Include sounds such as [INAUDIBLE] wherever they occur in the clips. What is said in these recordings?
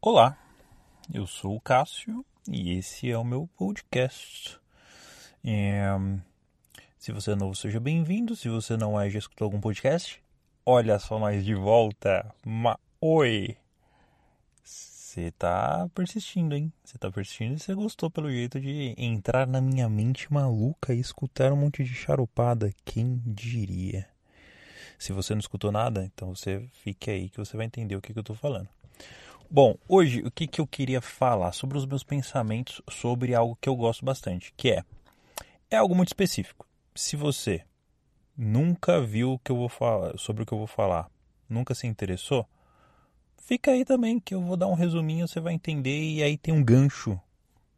Olá, eu sou o Cássio e esse é o meu podcast. É, se você é novo, seja bem-vindo. Se você não é, já escutou algum podcast? Olha só nós de volta. Ma Oi! Você tá persistindo, hein? Você tá persistindo e você gostou pelo jeito de entrar na minha mente maluca e escutar um monte de charupada. Quem diria? Se você não escutou nada, então você fique aí que você vai entender o que, que eu tô falando. Bom, hoje o que, que eu queria falar sobre os meus pensamentos sobre algo que eu gosto bastante, que é é algo muito específico. Se você nunca viu o que eu vou falar, sobre o que eu vou falar, nunca se interessou, fica aí também que eu vou dar um resuminho, você vai entender e aí tem um gancho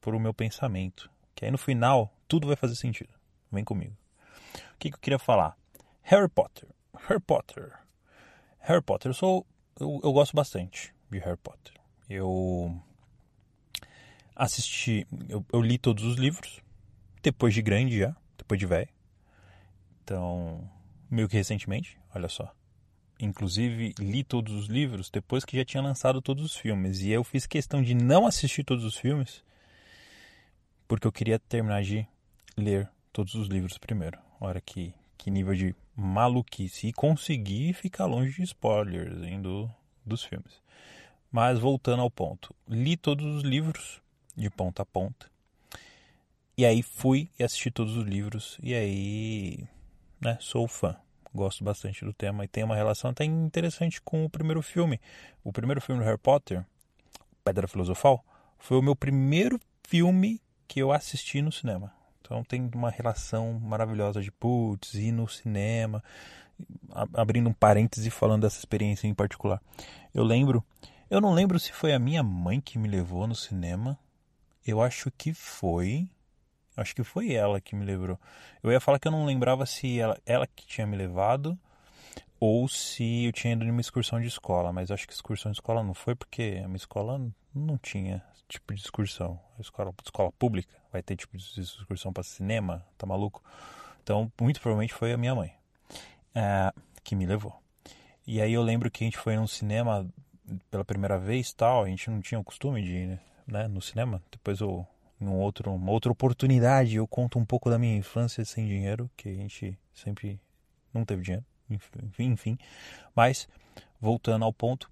para o meu pensamento, que aí no final tudo vai fazer sentido. Vem comigo. O que, que eu queria falar? Harry Potter. Harry Potter. Harry Potter, eu sou eu, eu gosto bastante de Harry Potter. Eu assisti, eu, eu, li todos os livros, depois de grande já, depois de velho. Então, meio que recentemente, olha só. Inclusive, li todos os livros depois que já tinha lançado todos os filmes. E eu fiz questão de não assistir todos os filmes, porque eu queria terminar de ler todos os livros primeiro. Olha que, que nível de maluquice. E conseguir ficar longe de spoilers hein, do, dos filmes. Mas voltando ao ponto, li todos os livros de ponta a ponta. E aí fui e assisti todos os livros e aí, né, sou fã. Gosto bastante do tema e tem uma relação até interessante com o primeiro filme. O primeiro filme do Harry Potter, Pedra Filosofal, foi o meu primeiro filme que eu assisti no cinema. Então tem uma relação maravilhosa de putz, ir no cinema, abrindo um parêntese falando dessa experiência em particular. Eu lembro eu não lembro se foi a minha mãe que me levou no cinema. Eu acho que foi. Acho que foi ela que me levou. Eu ia falar que eu não lembrava se ela, ela que tinha me levado ou se eu tinha ido numa excursão de escola, mas acho que excursão de escola não foi porque a minha escola não tinha tipo de excursão. A escola, escola pública vai ter tipo de excursão para cinema, tá maluco? Então, muito provavelmente foi a minha mãe é, que me levou. E aí eu lembro que a gente foi num cinema pela primeira vez tal, a gente não tinha o costume de ir né, no cinema. Depois eu, em outro, uma outra oportunidade, eu conto um pouco da minha infância sem dinheiro, que a gente sempre não teve dinheiro, enfim, enfim. Mas, voltando ao ponto,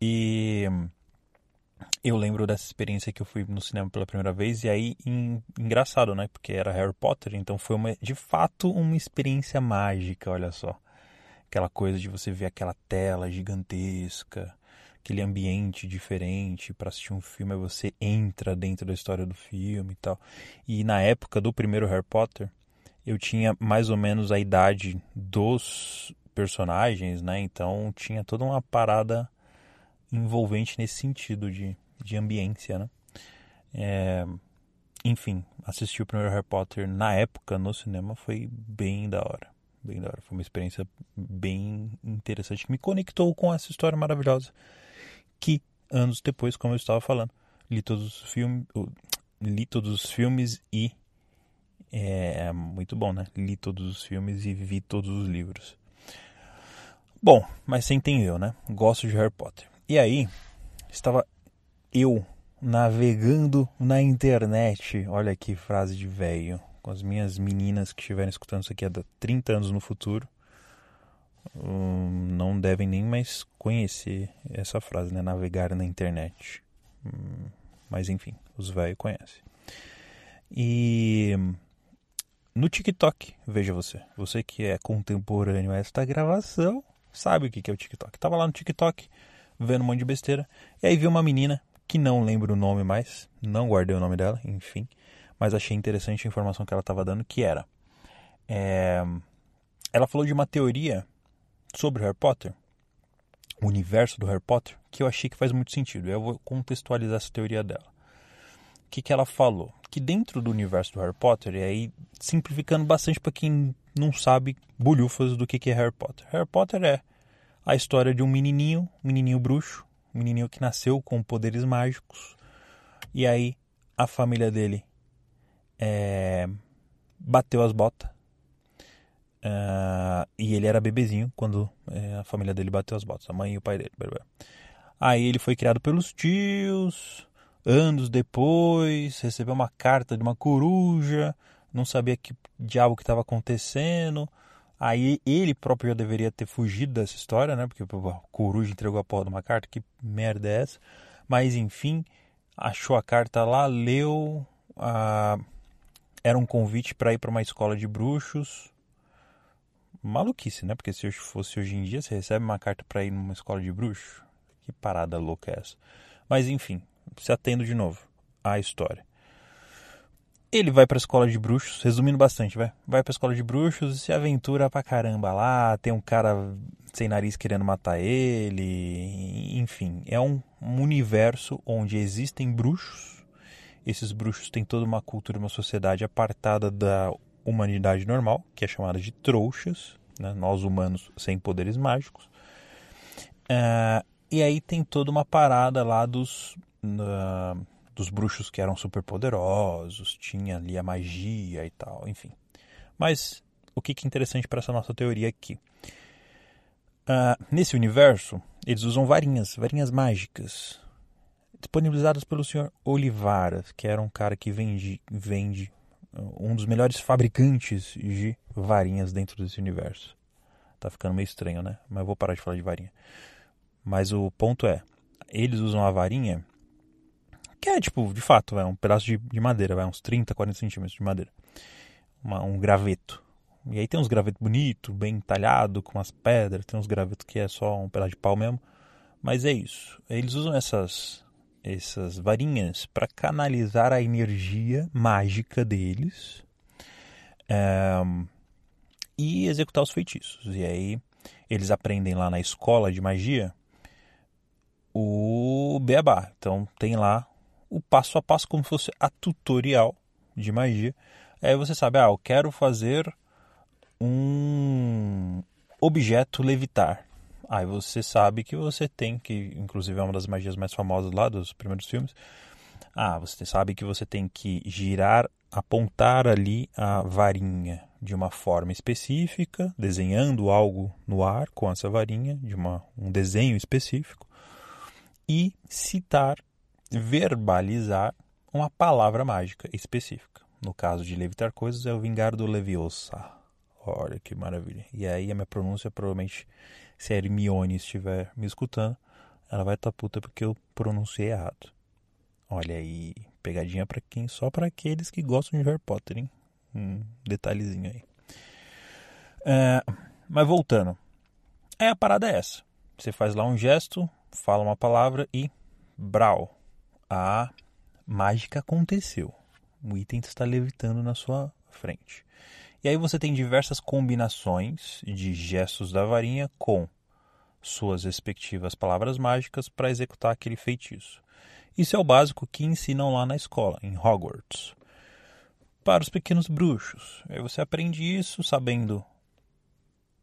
e eu lembro dessa experiência que eu fui no cinema pela primeira vez, e aí, em, engraçado, né, porque era Harry Potter, então foi uma, de fato uma experiência mágica, olha só. Aquela coisa de você ver aquela tela gigantesca, aquele ambiente diferente para assistir um filme, você entra dentro da história do filme e tal. E na época do primeiro Harry Potter, eu tinha mais ou menos a idade dos personagens, né? Então tinha toda uma parada envolvente nesse sentido de, de ambiência, né? É, enfim, assistir o primeiro Harry Potter na época no cinema foi bem da hora. Bem da hora. Foi uma experiência bem interessante que me conectou com essa história maravilhosa que anos depois, como eu estava falando, li todos os filmes, li todos os filmes e é muito bom, né? Li todos os filmes e vi todos os livros. Bom, mas você entendeu, né? Gosto de Harry Potter. E aí, estava eu navegando na internet. Olha que frase de velho. Com as minhas meninas que estiverem escutando isso aqui há 30 anos no futuro. Hum, não devem nem mais conhecer essa frase, né? Navegar na internet. Hum, mas enfim, os velhos conhecem. E no TikTok, veja você, você que é contemporâneo a esta gravação, sabe o que é o TikTok. Tava lá no TikTok, vendo um monte de besteira, e aí vi uma menina que não lembro o nome mais, não guardei o nome dela, enfim, mas achei interessante a informação que ela estava dando, que era. É, ela falou de uma teoria sobre Harry Potter, o universo do Harry Potter, que eu achei que faz muito sentido. Eu vou contextualizar essa teoria dela. O que, que ela falou? Que dentro do universo do Harry Potter, e aí simplificando bastante para quem não sabe bolhufas do que, que é Harry Potter. Harry Potter é a história de um menininho, um menininho bruxo, um menininho que nasceu com poderes mágicos, e aí a família dele é, bateu as botas Uh, e ele era bebezinho quando é, a família dele bateu as botas, a mãe e o pai dele. Aí ele foi criado pelos tios, anos depois, recebeu uma carta de uma coruja, não sabia que diabo que estava acontecendo. Aí ele próprio já deveria ter fugido dessa história, né? Porque a coruja entregou a porra de uma carta, que merda é essa? Mas enfim, achou a carta lá, leu. Ah, era um convite para ir para uma escola de bruxos. Maluquice, né? Porque se fosse hoje em dia, você recebe uma carta para ir numa escola de bruxos. Que parada louca é essa? Mas enfim, se atendo de novo à história. Ele vai pra escola de bruxos, resumindo bastante, vai. Vai pra escola de bruxos e se aventura pra caramba lá. Tem um cara sem nariz querendo matar ele. Enfim, é um, um universo onde existem bruxos. Esses bruxos têm toda uma cultura, uma sociedade apartada da humanidade normal, que é chamada de trouxas, né? nós humanos sem poderes mágicos. Uh, e aí tem toda uma parada lá dos. Uh, dos bruxos que eram super poderosos, tinha ali a magia e tal, enfim. Mas o que é interessante para essa nossa teoria aqui? Uh, nesse universo, eles usam varinhas, varinhas mágicas, disponibilizadas pelo senhor Olivaras, que era um cara que vende, vende um dos melhores fabricantes de varinhas dentro desse universo. Tá ficando meio estranho, né? Mas eu vou parar de falar de varinha. Mas o ponto é, eles usam a varinha que é, tipo, de fato, é um pedaço de, de madeira, vai uns 30, 40 centímetros de madeira. Uma, um graveto. E aí tem uns gravetos bonitos, bem talhado, com umas pedras. Tem uns gravetos que é só um pedaço de pau mesmo. Mas é isso. Eles usam essas, essas varinhas para canalizar a energia mágica deles é, e executar os feitiços. E aí eles aprendem lá na escola de magia o beabá. Então tem lá o passo a passo como se fosse a tutorial de magia. Aí você sabe, ah, eu quero fazer um objeto levitar. Aí você sabe que você tem que, inclusive é uma das magias mais famosas lá dos primeiros filmes. Ah, você sabe que você tem que girar, apontar ali a varinha de uma forma específica, desenhando algo no ar com essa varinha, de uma, um desenho específico, e citar verbalizar uma palavra mágica específica. No caso de levitar coisas, é o vingar do Leviosa. Olha que maravilha. E aí a minha pronúncia, provavelmente, se a Hermione estiver me escutando, ela vai estar tá puta porque eu pronunciei errado. Olha aí, pegadinha para quem? Só para aqueles que gostam de Harry Potter, hein? Um detalhezinho aí. É, mas voltando. É, a parada é essa. Você faz lá um gesto, fala uma palavra e brau a mágica aconteceu. O item está levitando na sua frente. E aí você tem diversas combinações de gestos da varinha com suas respectivas palavras mágicas para executar aquele feitiço. Isso é o básico que ensinam lá na escola, em Hogwarts. Para os pequenos bruxos. Aí você aprende isso sabendo.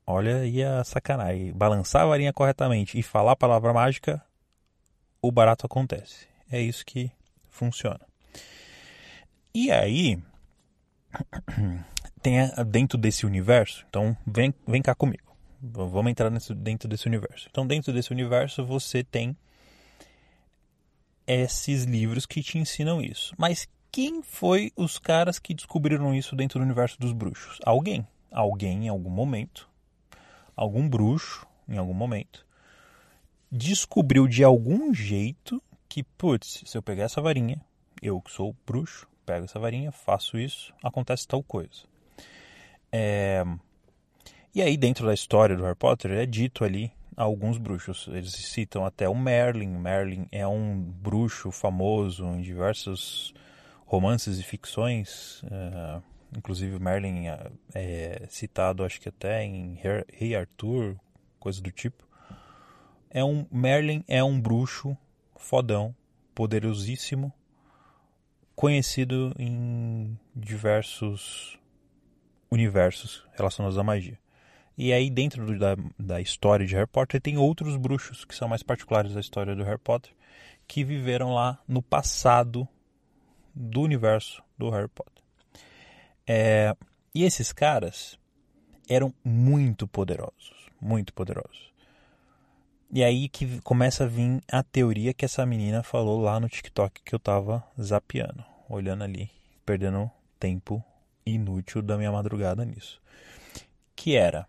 Olha aí a sacanagem. Balançar a varinha corretamente e falar a palavra mágica, o barato acontece. É isso que funciona. E aí, [CLEARS THROAT] tem dentro desse universo, então vem, vem cá comigo. Vamos entrar nesse, dentro desse universo. Então, dentro desse universo, você tem esses livros que te ensinam isso. Mas quem foi os caras que descobriram isso dentro do universo dos bruxos? Alguém. Alguém em algum momento, algum bruxo em algum momento, descobriu de algum jeito que, putz, se eu pegar essa varinha, eu que sou bruxo, pego essa varinha, faço isso, acontece tal coisa. É... E aí, dentro da história do Harry Potter, é dito ali alguns bruxos. Eles citam até o Merlin. Merlin é um bruxo famoso em diversos romances e ficções. É... Inclusive, Merlin é, é citado, acho que até em Rei Arthur, coisa do tipo. É um Merlin é um bruxo fodão, poderosíssimo, conhecido em diversos universos relacionados à magia. E aí, dentro da, da história de Harry Potter, tem outros bruxos que são mais particulares da história do Harry Potter, que viveram lá no passado do universo do Harry Potter. É, e esses caras eram muito poderosos, muito poderosos E aí que começa a vir a teoria que essa menina falou lá no TikTok que eu tava zapeando, olhando ali, perdendo tempo inútil da minha madrugada nisso. Que era,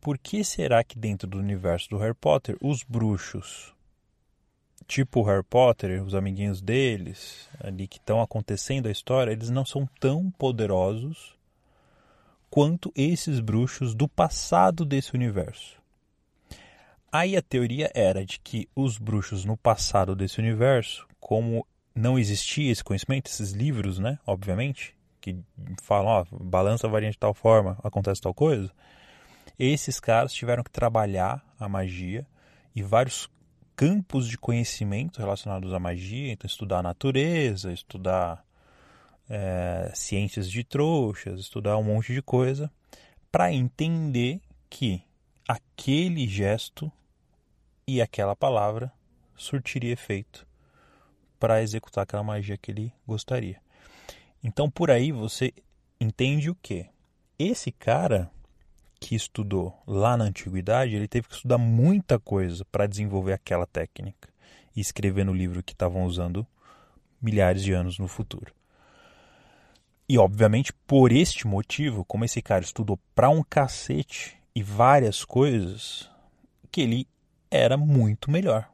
por que será que dentro do universo do Harry Potter os bruxos, tipo Harry Potter, os amiguinhos deles, ali que estão acontecendo a história, eles não são tão poderosos quanto esses bruxos do passado desse universo? Aí a teoria era de que os bruxos no passado desse universo, como não existia esse conhecimento, esses livros, né, obviamente, que falam, ó, balança varia de tal forma, acontece tal coisa, esses caras tiveram que trabalhar a magia e vários campos de conhecimento relacionados à magia, então estudar a natureza, estudar é, ciências de trouxas, estudar um monte de coisa, para entender que aquele gesto e aquela palavra surtiria efeito para executar aquela magia que ele gostaria. Então por aí você entende o que? Esse cara que estudou lá na antiguidade, ele teve que estudar muita coisa para desenvolver aquela técnica e escrever no livro que estavam usando milhares de anos no futuro. E obviamente por este motivo, como esse cara estudou para um cacete e várias coisas, que ele era muito melhor,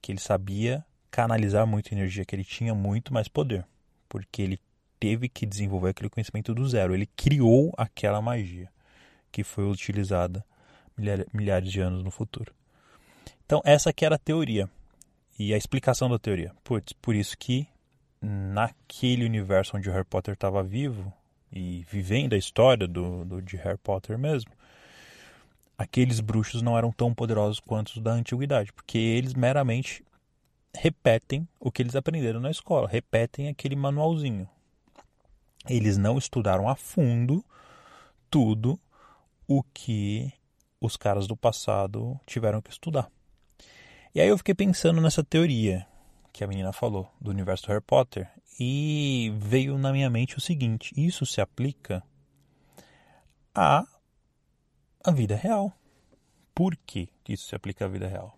que ele sabia canalizar muita energia, que ele tinha muito mais poder, porque ele teve que desenvolver aquele conhecimento do zero. Ele criou aquela magia que foi utilizada milhares de anos no futuro. Então, essa que era a teoria e a explicação da teoria. Putz, por isso que naquele universo onde o Harry Potter estava vivo e vivendo a história do, do, de Harry Potter mesmo, aqueles bruxos não eram tão poderosos quanto os da antiguidade, porque eles meramente repetem o que eles aprenderam na escola, repetem aquele manualzinho. Eles não estudaram a fundo tudo o que os caras do passado tiveram que estudar. E aí eu fiquei pensando nessa teoria que a menina falou do universo do Harry Potter e veio na minha mente o seguinte: isso se aplica a a vida real. Por que isso se aplica à vida real?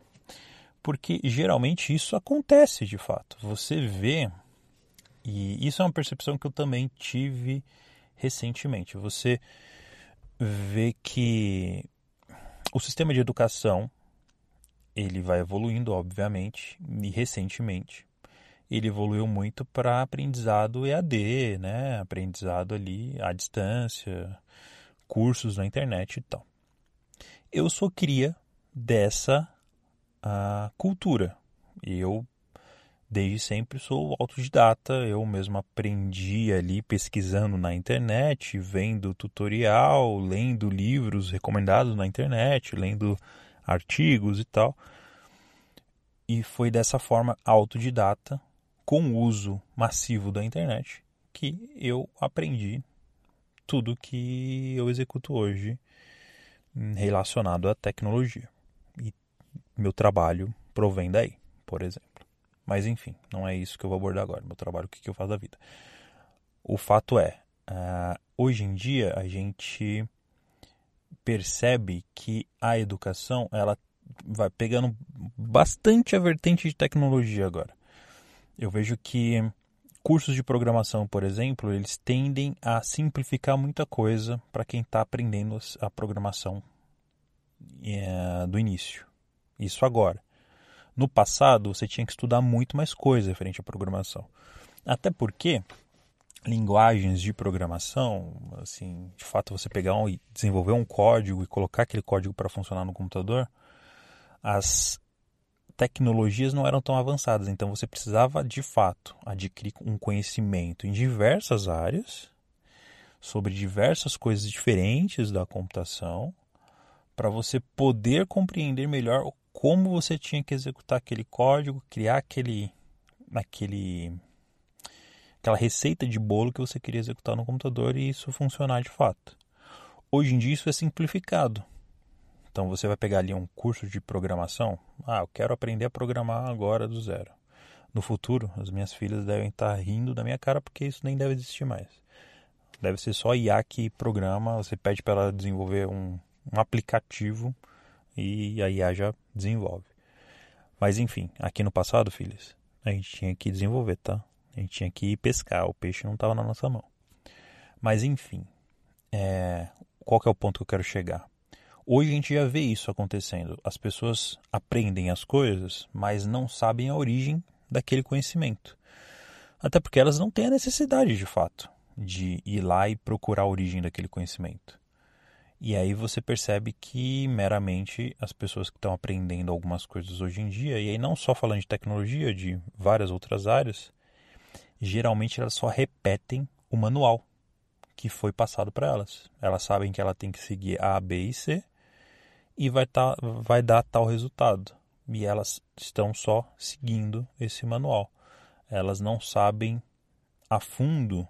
Porque geralmente isso acontece de fato. Você vê e isso é uma percepção que eu também tive recentemente. Você vê que o sistema de educação ele vai evoluindo, obviamente, e recentemente ele evoluiu muito para aprendizado EAD, né? Aprendizado ali à distância, cursos na internet e tal. Eu sou cria dessa uh, cultura. Eu desde sempre sou autodidata, eu mesmo aprendi ali pesquisando na internet, vendo tutorial, lendo livros recomendados na internet, lendo artigos e tal. E foi dessa forma autodidata, com uso massivo da internet, que eu aprendi tudo que eu executo hoje relacionado à tecnologia. E meu trabalho provém daí, por exemplo. Mas enfim, não é isso que eu vou abordar agora. Meu trabalho, o que, que eu faço da vida. O fato é, uh, hoje em dia a gente percebe que a educação ela vai pegando bastante a vertente de tecnologia agora. Eu vejo que cursos de programação, por exemplo, eles tendem a simplificar muita coisa para quem está aprendendo a programação uh, do início. Isso agora. No passado, você tinha que estudar muito mais coisa referente à programação. Até porque linguagens de programação, assim, de fato você pegar um, e desenvolver um código e colocar aquele código para funcionar no computador, as tecnologias não eram tão avançadas, então você precisava de fato adquirir um conhecimento em diversas áreas sobre diversas coisas diferentes da computação para você poder compreender melhor como você tinha que executar aquele código, criar aquele, aquele, aquela receita de bolo que você queria executar no computador e isso funcionar de fato. Hoje em dia isso é simplificado. Então você vai pegar ali um curso de programação. Ah, eu quero aprender a programar agora do zero. No futuro, as minhas filhas devem estar rindo da minha cara porque isso nem deve existir mais. Deve ser só IA que programa. Você pede para ela desenvolver um, um aplicativo e a IA já desenvolve. Mas enfim, aqui no passado, filhos, a gente tinha que desenvolver, tá? A gente tinha que ir pescar, o peixe não estava na nossa mão. Mas enfim, é... qual que é o ponto que eu quero chegar? Hoje a gente já vê isso acontecendo. As pessoas aprendem as coisas, mas não sabem a origem daquele conhecimento. Até porque elas não têm a necessidade, de fato, de ir lá e procurar a origem daquele conhecimento. E aí você percebe que meramente as pessoas que estão aprendendo algumas coisas hoje em dia, e aí não só falando de tecnologia, de várias outras áreas, geralmente elas só repetem o manual que foi passado para elas. Elas sabem que ela tem que seguir A, B e C e vai, tá, vai dar tal resultado. E elas estão só seguindo esse manual. Elas não sabem a fundo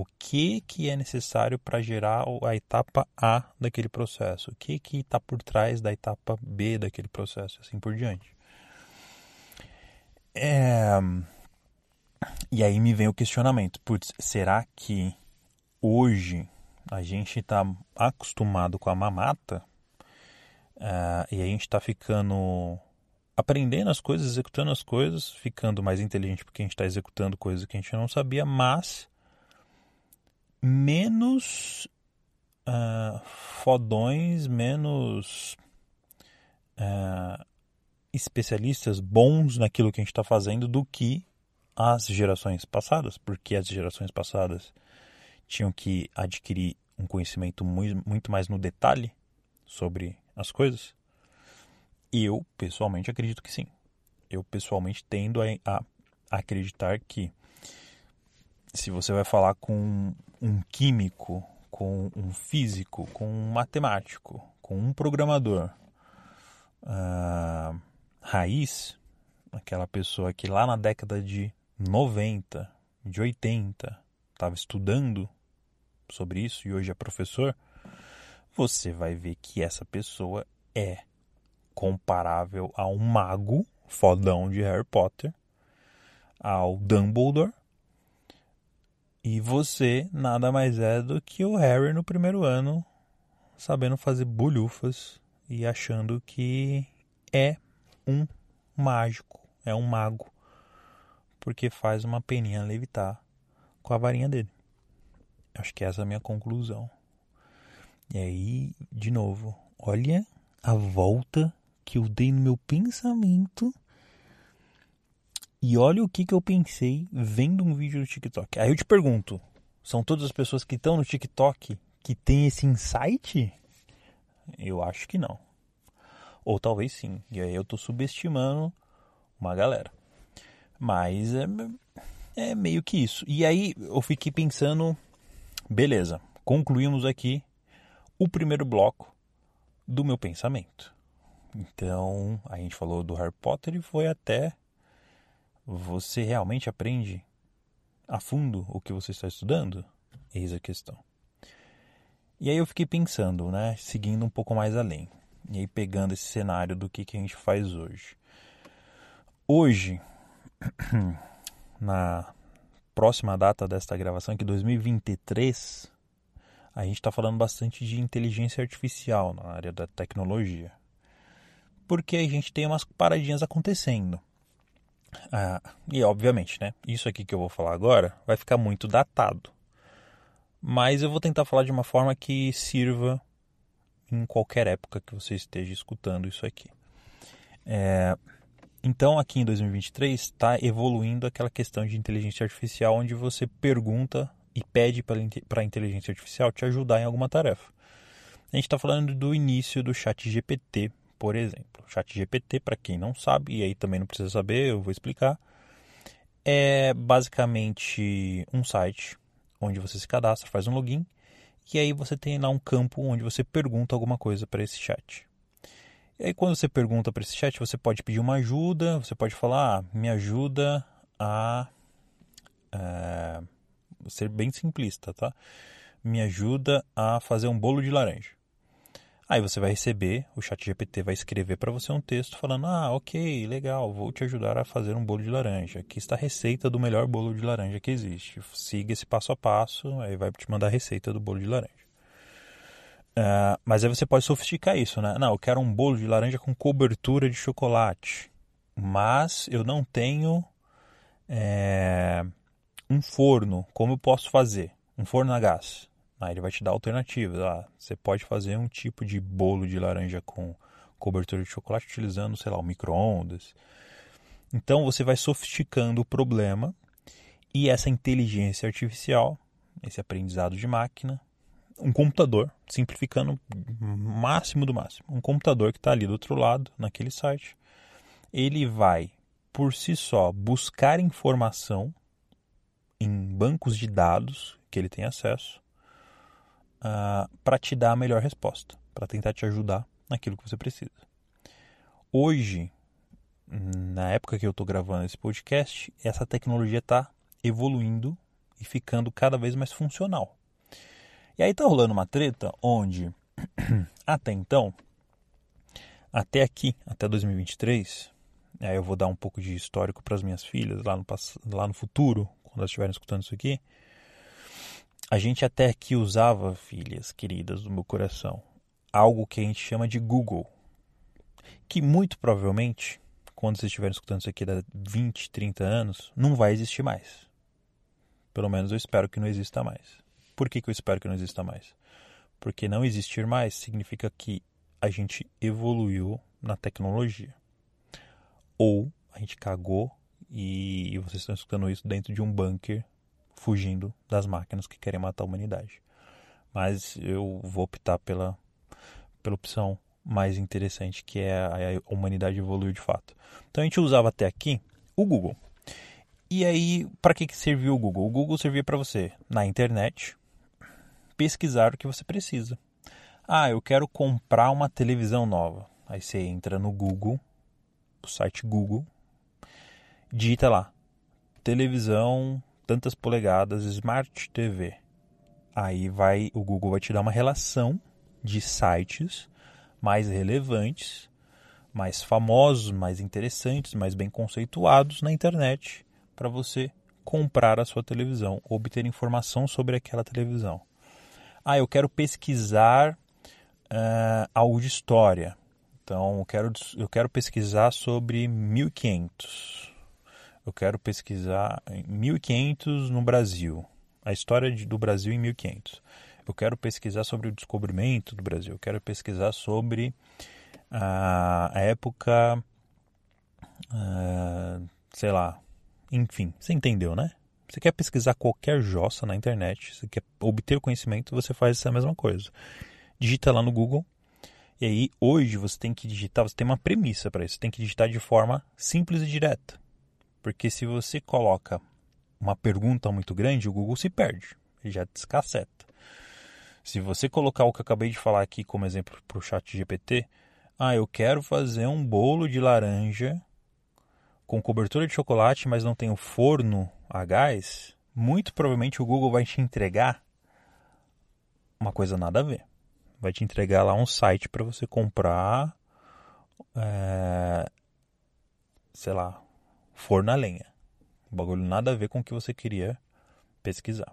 o que, que é necessário para gerar a etapa A daquele processo, o que está por trás da etapa B daquele processo, assim por diante. É... E aí me vem o questionamento: putz, será que hoje a gente está acostumado com a mamata? Uh, e a gente está ficando aprendendo as coisas, executando as coisas, ficando mais inteligente porque a gente está executando coisas que a gente não sabia, mas menos uh, fodões, menos uh, especialistas bons naquilo que a gente está fazendo do que as gerações passadas, porque as gerações passadas tinham que adquirir um conhecimento muito, mais no detalhe sobre as coisas? Eu, pessoalmente, acredito que sim. Eu, pessoalmente, tendo a, a acreditar que se você vai falar com um químico, com um físico, com um matemático, com um programador uh, raiz, aquela pessoa que lá na década de 90, de 80, estava estudando sobre isso e hoje é professor, você vai ver que essa pessoa é comparável a um mago fodão de Harry Potter, ao Dumbledore, e você nada mais é do que o Harry no primeiro ano, sabendo fazer bolhufas e achando que é um mágico, é um mago, porque faz uma peninha levitar com a varinha dele. Acho que essa é a minha conclusão. E aí, de novo, olha a volta que eu dei no meu pensamento. E olha o que, que eu pensei vendo um vídeo do TikTok. Aí eu te pergunto: são todas as pessoas que estão no TikTok que têm esse insight? Eu acho que não. Ou talvez sim. E aí eu tô subestimando uma galera. Mas é, é meio que isso. E aí eu fiquei pensando: beleza, concluímos aqui o primeiro bloco do meu pensamento. Então, a gente falou do Harry Potter e foi até você realmente aprende a fundo o que você está estudando? Eis a questão. E aí eu fiquei pensando, né, seguindo um pouco mais além. E aí pegando esse cenário do que, que a gente faz hoje. Hoje, [CLEARS THROAT] na próxima data desta gravação, que 2023, a gente está falando bastante de inteligência artificial na área da tecnologia. Porque a gente tem umas paradinhas acontecendo. Ah, e obviamente, né? Isso aqui que eu vou falar agora vai ficar muito datado. Mas eu vou tentar falar de uma forma que sirva em qualquer época que você esteja escutando isso aqui. É, então, aqui em 2023, está evoluindo aquela questão de inteligência artificial, onde você pergunta e pede para a inteligência artificial te ajudar em alguma tarefa. A gente está falando do início do Chat GPT, por exemplo. O Chat GPT, para quem não sabe, e aí também não precisa saber, eu vou explicar, é basicamente um site onde você se cadastra, faz um login, e aí você tem lá um campo onde você pergunta alguma coisa para esse chat. E aí quando você pergunta para esse chat, você pode pedir uma ajuda, você pode falar, ah, me ajuda a... É, ser bem simplista, tá? Me ajuda a fazer um bolo de laranja. Aí você vai receber, o chat GPT vai escrever para você um texto falando: "Ah, OK, legal, vou te ajudar a fazer um bolo de laranja. Aqui está a receita do melhor bolo de laranja que existe. Siga esse passo a passo, aí vai te mandar a receita do bolo de laranja." Uh, mas aí você pode sofisticar isso, né? Não, eu quero um bolo de laranja com cobertura de chocolate. mas eu não tenho é, um forno. Como eu posso fazer? Um forno a gás. Aí ele vai te dar alternativas. Ah, você pode fazer um tipo de bolo de laranja com cobertura de chocolate utilizando, sei lá, o micro-ondas. Então você vai sofisticando o problema e essa inteligência artificial, esse aprendizado de máquina, um computador, simplificando máximo do máximo, um computador que está ali do outro lado, naquele site, ele vai, por si só, buscar informação em bancos de dados que ele tem acesso uh, ah, para te dar a melhor resposta, para tentar te ajudar naquilo que você precisa. Hoje, na época que eu estou gravando esse podcast, essa tecnologia está evoluindo e ficando cada vez mais funcional. E aí está rolando uma treta onde, [CLEARS THROAT] até então, até aqui, até 2023, aí eu vou dar um pouco de histórico para as minhas filhas lá no, lá no futuro, quando elas estiverem escutando isso aqui. A gente até aqui usava, filhas queridas do meu coração, algo que a gente chama de Google, que muito provavelmente, quando vocês estiverem escutando isso aqui há 20, 30 anos, não vai existir mais. Pelo menos eu espero que não exista mais. Por que, que eu espero que não exista mais? Porque não existir mais significa que a gente evoluiu na tecnologia. Ou a gente cagou e vocês estão escutando isso dentro de um bunker, fugindo das máquinas que querem matar a humanidade. Mas eu vou optar pela, pela opção mais interessante, que é a, a humanidade evoluir de fato. Então a gente usava até aqui o Google. E aí, para que, que serviu o Google? O Google servia para você, na internet, pesquisar o que você precisa. Ah, eu quero comprar uma televisão nova. Aí você entra no Google, o site Google, digita lá, televisão tantas polegadas, Smart TV. Aí vai, o Google vai te dar uma relação de sites mais relevantes, mais famosos, mais interessantes, mais bem conceituados na internet para você comprar a sua televisão, obter informação sobre aquela televisão. Ah, eu quero pesquisar uh, algo de história. Então, eu quero, eu quero pesquisar sobre 1500 eu quero pesquisar 1500 no Brasil, a história de, do Brasil em 1500. Eu quero pesquisar sobre o descobrimento do Brasil, eu quero pesquisar sobre a, a época, uh, sei lá, enfim, você entendeu, né? Você quer pesquisar qualquer jossa na internet, você quer obter conhecimento, você faz essa mesma coisa. Digita lá no Google, e aí hoje você tem que digitar, você tem uma premissa para isso, você tem que digitar de forma simples e direta. Porque se você coloca uma pergunta muito grande, o Google se perde, ele já descasseta. Se você colocar o que eu acabei de falar aqui como exemplo para o chat GPT, ah, eu quero fazer um bolo de laranja com cobertura de chocolate, mas não tenho forno a gás, muito provavelmente o Google vai te entregar uma coisa nada a ver. Vai te entregar lá um site para você comprar, é, sei lá, forno a lenha. Bagulho nada a ver com o que você queria pesquisar.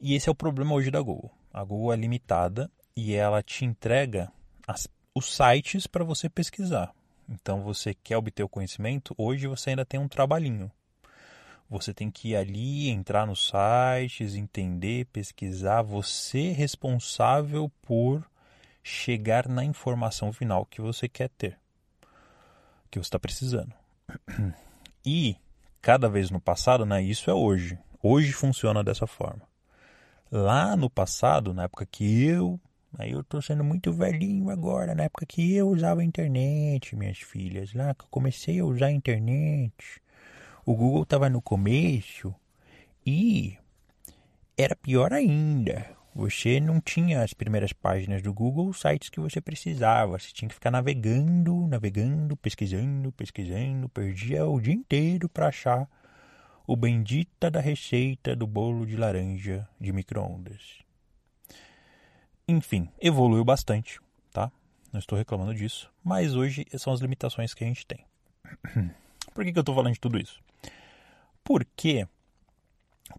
E esse é o problema hoje da Google. A Google é limitada e ela te entrega as, os sites para você pesquisar. Então você quer obter o conhecimento, hoje você ainda tem um trabalhinho. Você tem que ir ali, entrar nos sites, entender, pesquisar. Você é responsável por chegar na informação final que você quer ter, que você está precisando. E cada vez no passado, né, isso é hoje. Hoje funciona dessa forma. Lá no passado, na época que eu, aí eu tô sendo muito velhinho agora, na época que eu usava a internet, minhas filhas, lá que eu comecei a usar a internet. O Google estava no começo e era pior ainda. Você não tinha as primeiras páginas do Google, sites que você precisava. Você tinha que ficar navegando, navegando, pesquisando, pesquisando. Perdia o dia inteiro para achar o bendita da receita do bolo de laranja de microondas. Enfim, evoluiu bastante, tá? Não estou reclamando disso, mas hoje são as limitações que a gente tem. [CLEARS THROAT] Por que, que eu estou falando de tudo isso? Porque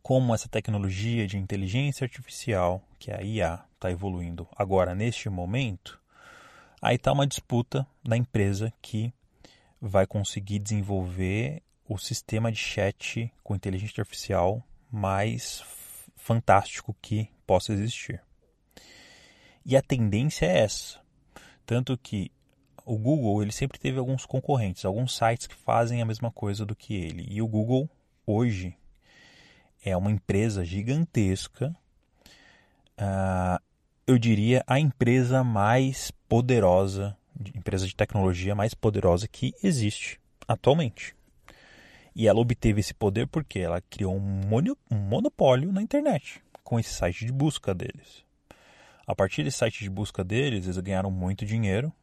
como essa tecnologia de inteligência artificial, que é a IA, está evoluindo agora neste momento, aí está uma disputa da empresa que vai conseguir desenvolver o sistema de chat com inteligência artificial mais fantástico que possa existir. E a tendência é essa. Tanto que o Google ele sempre teve alguns concorrentes, alguns sites que fazem a mesma coisa do que ele. E o Google hoje é uma empresa gigantesca. Uh, eu diria a empresa mais poderosa, empresa de tecnologia mais poderosa que existe atualmente. E ela obteve esse poder porque ela criou um monopólio na internet com esse site de busca deles. A partir desse site de busca deles, eles ganharam muito dinheiro,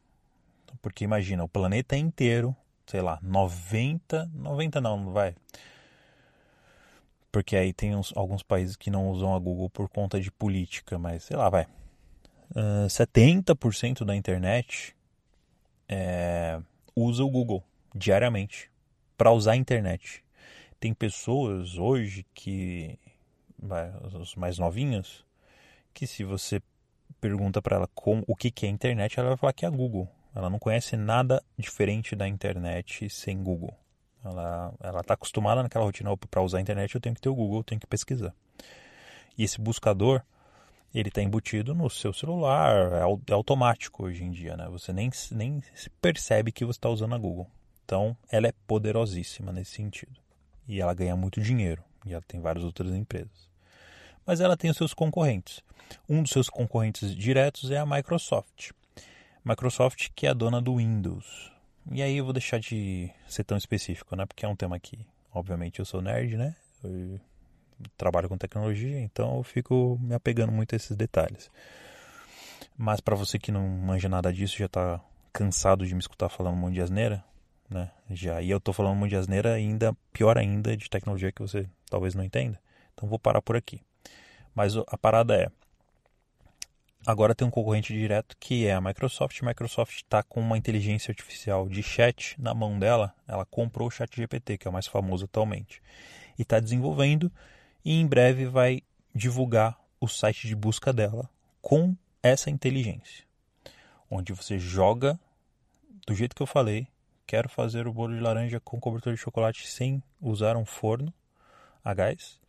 porque imagina, o planeta inteiro, sei lá, 90, 90 não, não vai. Porque aí tem uns, alguns países que não usam a Google por conta de política, mas sei lá, vai. Uh, 70% da internet é, usa o Google diariamente para usar a internet. Tem pessoas hoje que, os mais novinhos, que se você pergunta para ela o que, que é internet, ela vai falar que é a Google. Ela não conhece nada diferente da internet sem Google. Ela ela está acostumada naquela rotina para usar a internet, eu tenho que ter o Google, eu tenho que pesquisar. E esse buscador, ele está embutido no seu celular, é, é, automático hoje em dia, né? Você nem, nem percebe que você está usando a Google. Então, ela é poderosíssima nesse sentido. E ela ganha muito dinheiro. E ela tem várias outras empresas mas ela tem os seus concorrentes. Um dos seus concorrentes diretos é a Microsoft. Microsoft que é a dona do Windows. E aí eu vou deixar de ser tão específico, né? Porque é um tema que, obviamente, eu sou nerd, né? Eu trabalho com tecnologia, então eu fico me apegando muito a esses detalhes. Mas para você que não manja nada disso, já está cansado de me escutar falando um monte de asneira, né? Já, e eu estou falando um monte de asneira ainda pior ainda de tecnologia que você talvez não entenda. Então vou parar por aqui. Mas a parada é, agora tem um concorrente direto que é a Microsoft. A Microsoft está com uma inteligência artificial de chat na mão dela. Ela comprou o Chat GPT, que é o mais famoso atualmente, e está desenvolvendo e em breve vai divulgar o site de busca dela com essa inteligência, onde você joga do jeito que eu falei. Quero fazer o bolo de laranja com cobertura de chocolate sem usar um forno a gás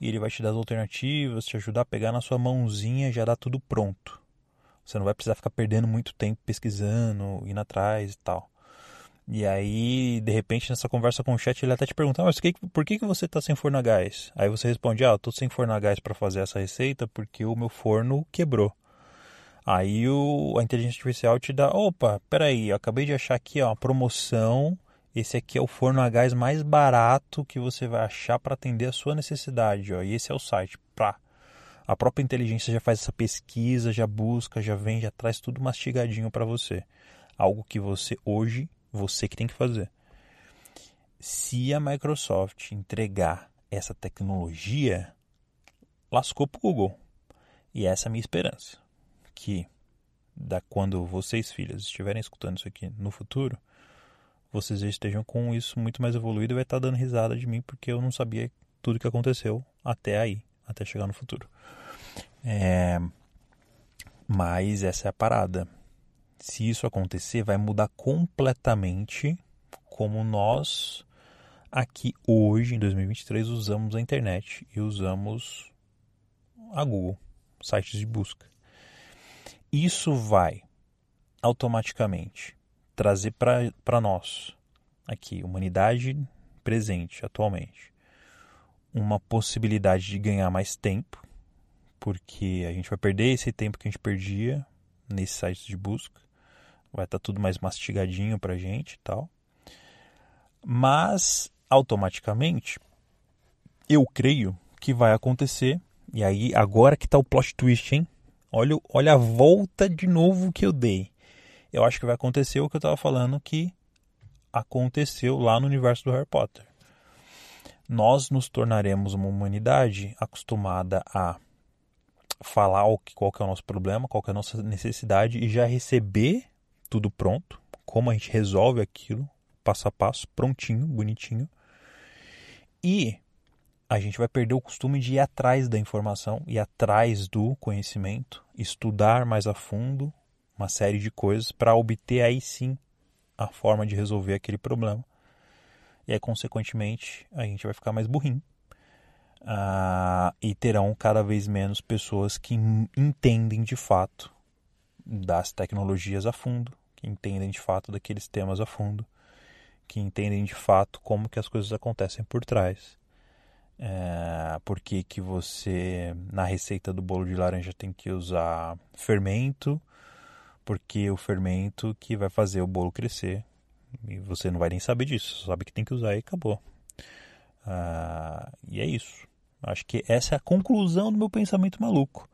e ele vai te dar as alternativas, te ajudar a pegar na sua mãozinha já dá tudo pronto. Você não vai precisar ficar perdendo muito tempo pesquisando, indo atrás e tal. E aí, de repente, nessa conversa com o chat, ele até te pergunta, mas por que, que você está sem forno a gás? Aí você responde, ah, eu estou sem forno a gás para fazer essa receita porque o meu forno quebrou. Aí o, a inteligência artificial te dá, opa, peraí, eu acabei de achar aqui ó, uma promoção esse aqui é o forno a gás mais barato que você vai achar para atender a sua necessidade. Ó. E esse é o site. Pra. A própria inteligência já faz essa pesquisa, já busca, já vem, já traz tudo mastigadinho para você. Algo que você hoje, você que tem que fazer. Se a Microsoft entregar essa tecnologia, lascou para o Google. E essa é a minha esperança. Que da quando vocês, filhas, estiverem escutando isso aqui no futuro, vocês estejam com isso muito mais evoluído e vai estar dando risada de mim porque eu não sabia tudo que aconteceu até aí, até chegar no futuro. É... Mas essa é a parada. Se isso acontecer, vai mudar completamente como nós aqui hoje, em 2023, usamos a internet e usamos a Google, sites de busca. Isso vai automaticamente trazer para nós, aqui, humanidade presente atualmente, uma possibilidade de ganhar mais tempo, porque a gente vai perder esse tempo que a gente perdia nesses sites de busca, vai estar tá tudo mais mastigadinho para a gente e tal. Mas, automaticamente, eu creio que vai acontecer, e aí agora que está o plot twist, hein? Olha, olha a volta de novo que eu dei eu acho que vai acontecer o que eu estava falando que aconteceu lá no universo do Harry Potter. Nós nos tornaremos uma humanidade acostumada a falar qual que é o nosso problema, qual que é a nossa necessidade e já receber tudo pronto, como a gente resolve aquilo, passo a passo, prontinho, bonitinho. E a gente vai perder o costume de ir atrás da informação, ir atrás do conhecimento, estudar mais a fundo, uma série de coisas para obter aí sim a forma de resolver aquele problema. E aí, consequentemente, a gente vai ficar mais burrinho. Uh, e terão cada vez menos pessoas que entendem de fato das tecnologias a fundo, que entendem de fato daqueles temas a fundo, que entendem de fato como que as coisas acontecem por trás. É, por que, que você, na receita do bolo de laranja, tem que usar fermento, porque o fermento que vai fazer o bolo crescer. E você não vai nem saber disso, sabe que tem que usar e acabou. Ah, e é isso. Acho que essa é a conclusão do meu pensamento maluco.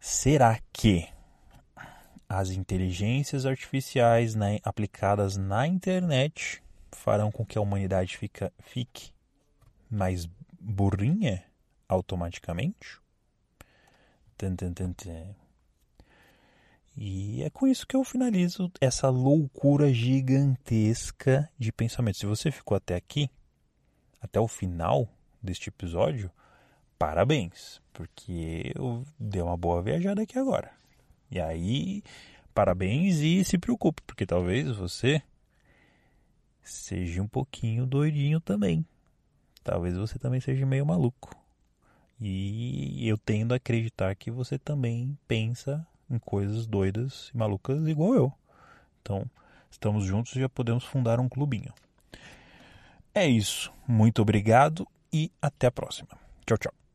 Será que as inteligências artificiais né, aplicadas na internet farão com que a humanidade fica, fique mais burrinha automaticamente? Tum, tum, tum, e é com isso que eu finalizo essa loucura gigantesca de pensamento. Se você ficou até aqui, até o final deste episódio, parabéns, porque eu dei uma boa viajada aqui agora. E aí, parabéns e se preocupe, porque talvez você seja um pouquinho doidinho também. Talvez você também seja meio maluco. E eu tendo a acreditar que você também pensa em coisas doidas e malucas igual eu. Então, estamos juntos e já podemos fundar um clubinho. É isso. Muito obrigado e até a próxima. Tchau, tchau.